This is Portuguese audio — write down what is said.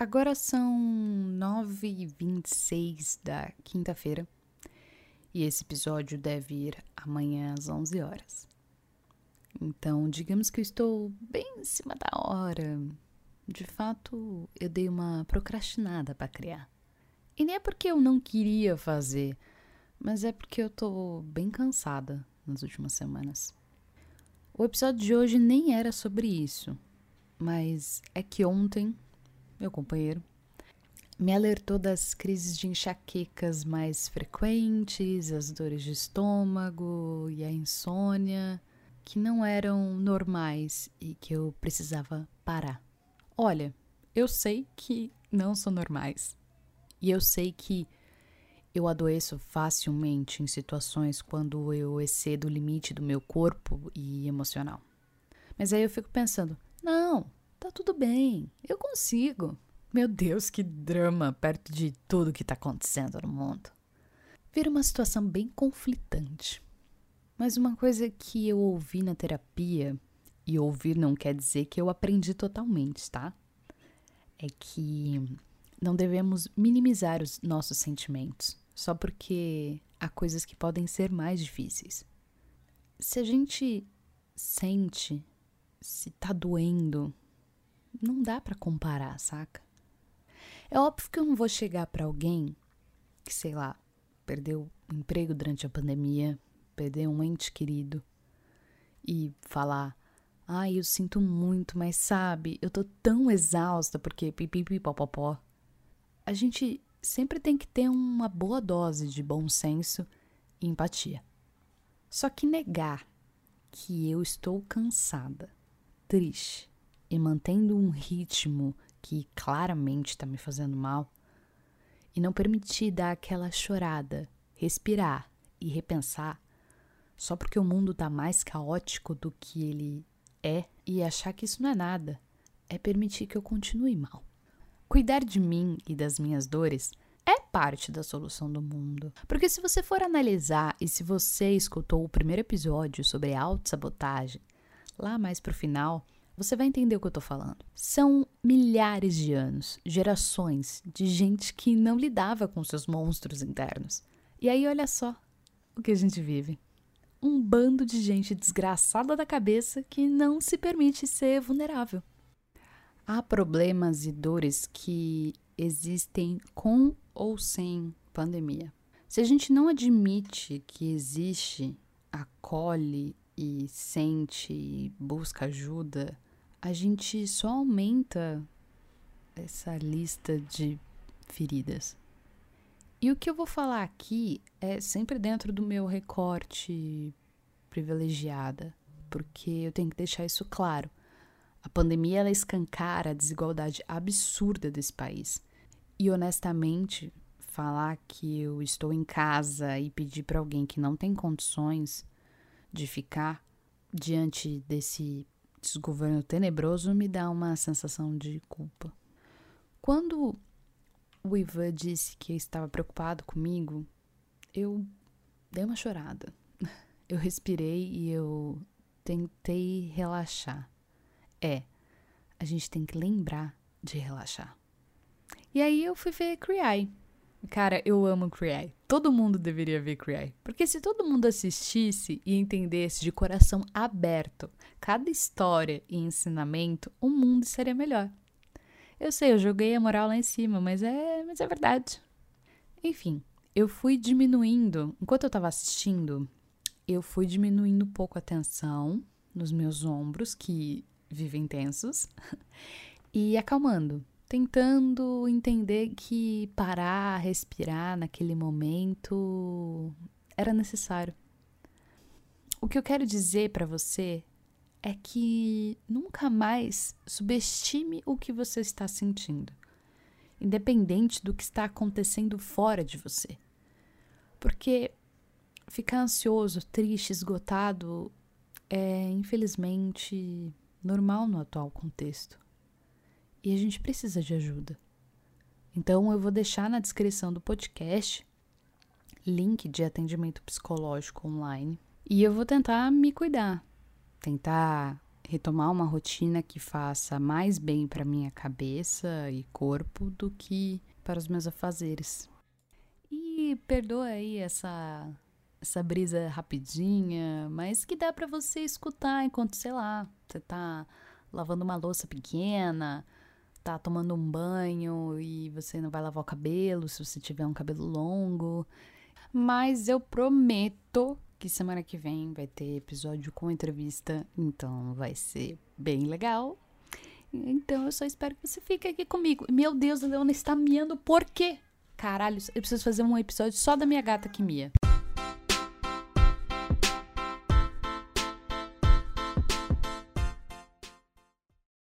Agora são 9h26 da quinta-feira e esse episódio deve ir amanhã às 11 horas. Então, digamos que eu estou bem em cima da hora. De fato, eu dei uma procrastinada para criar. E nem é porque eu não queria fazer, mas é porque eu tô bem cansada nas últimas semanas. O episódio de hoje nem era sobre isso, mas é que ontem meu companheiro, me alertou das crises de enxaquecas mais frequentes, as dores de estômago e a insônia, que não eram normais e que eu precisava parar. Olha, eu sei que não são normais. E eu sei que eu adoeço facilmente em situações quando eu excedo o limite do meu corpo e emocional. Mas aí eu fico pensando: não, Tá tudo bem, eu consigo. Meu Deus, que drama perto de tudo que tá acontecendo no mundo. Vira uma situação bem conflitante. Mas uma coisa que eu ouvi na terapia, e ouvir não quer dizer que eu aprendi totalmente, tá? É que não devemos minimizar os nossos sentimentos só porque há coisas que podem ser mais difíceis. Se a gente sente, se tá doendo, não dá para comparar, saca? É óbvio que eu não vou chegar para alguém que, sei lá, perdeu o emprego durante a pandemia, perdeu um ente querido e falar: "Ai, eu sinto muito, mas sabe, eu tô tão exausta porque pipipipopopó". A gente sempre tem que ter uma boa dose de bom senso e empatia. Só que negar que eu estou cansada, triste, e mantendo um ritmo que claramente está me fazendo mal, e não permitir dar aquela chorada, respirar e repensar, só porque o mundo está mais caótico do que ele é e achar que isso não é nada, é permitir que eu continue mal. Cuidar de mim e das minhas dores é parte da solução do mundo. Porque se você for analisar e se você escutou o primeiro episódio sobre autossabotagem, lá mais pro final, você vai entender o que eu tô falando. São milhares de anos, gerações de gente que não lidava com seus monstros internos. E aí, olha só o que a gente vive. Um bando de gente desgraçada da cabeça que não se permite ser vulnerável. Há problemas e dores que existem com ou sem pandemia. Se a gente não admite que existe, acolhe e sente e busca ajuda, a gente só aumenta essa lista de feridas. E o que eu vou falar aqui é sempre dentro do meu recorte privilegiada, porque eu tenho que deixar isso claro. A pandemia ela escancara a desigualdade absurda desse país. E honestamente, falar que eu estou em casa e pedir para alguém que não tem condições de ficar diante desse desgoverno tenebroso me dá uma sensação de culpa. Quando o Ivan disse que estava preocupado comigo, eu dei uma chorada. Eu respirei e eu tentei relaxar. É, a gente tem que lembrar de relaxar. E aí eu fui ver Cry. Cara, eu amo Cry. Todo mundo deveria ver Cry. Porque se todo mundo assistisse e entendesse de coração aberto cada história e ensinamento, o mundo seria melhor. Eu sei, eu joguei a moral lá em cima, mas é, mas é verdade. Enfim, eu fui diminuindo, enquanto eu tava assistindo, eu fui diminuindo um pouco a tensão nos meus ombros, que vivem tensos, e acalmando tentando entender que parar, respirar naquele momento era necessário. O que eu quero dizer para você é que nunca mais subestime o que você está sentindo, independente do que está acontecendo fora de você. Porque ficar ansioso, triste, esgotado é, infelizmente, normal no atual contexto e a gente precisa de ajuda. Então eu vou deixar na descrição do podcast link de atendimento psicológico online e eu vou tentar me cuidar, tentar retomar uma rotina que faça mais bem para minha cabeça e corpo do que para os meus afazeres. E perdoa aí essa essa brisa rapidinha, mas que dá para você escutar enquanto, sei lá, você tá lavando uma louça pequena, tá tomando um banho e você não vai lavar o cabelo se você tiver um cabelo longo. Mas eu prometo que semana que vem vai ter episódio com entrevista, então vai ser bem legal. Então eu só espero que você fique aqui comigo. Meu Deus, a Leona está miando por quê? Caralho, eu preciso fazer um episódio só da minha gata que mia.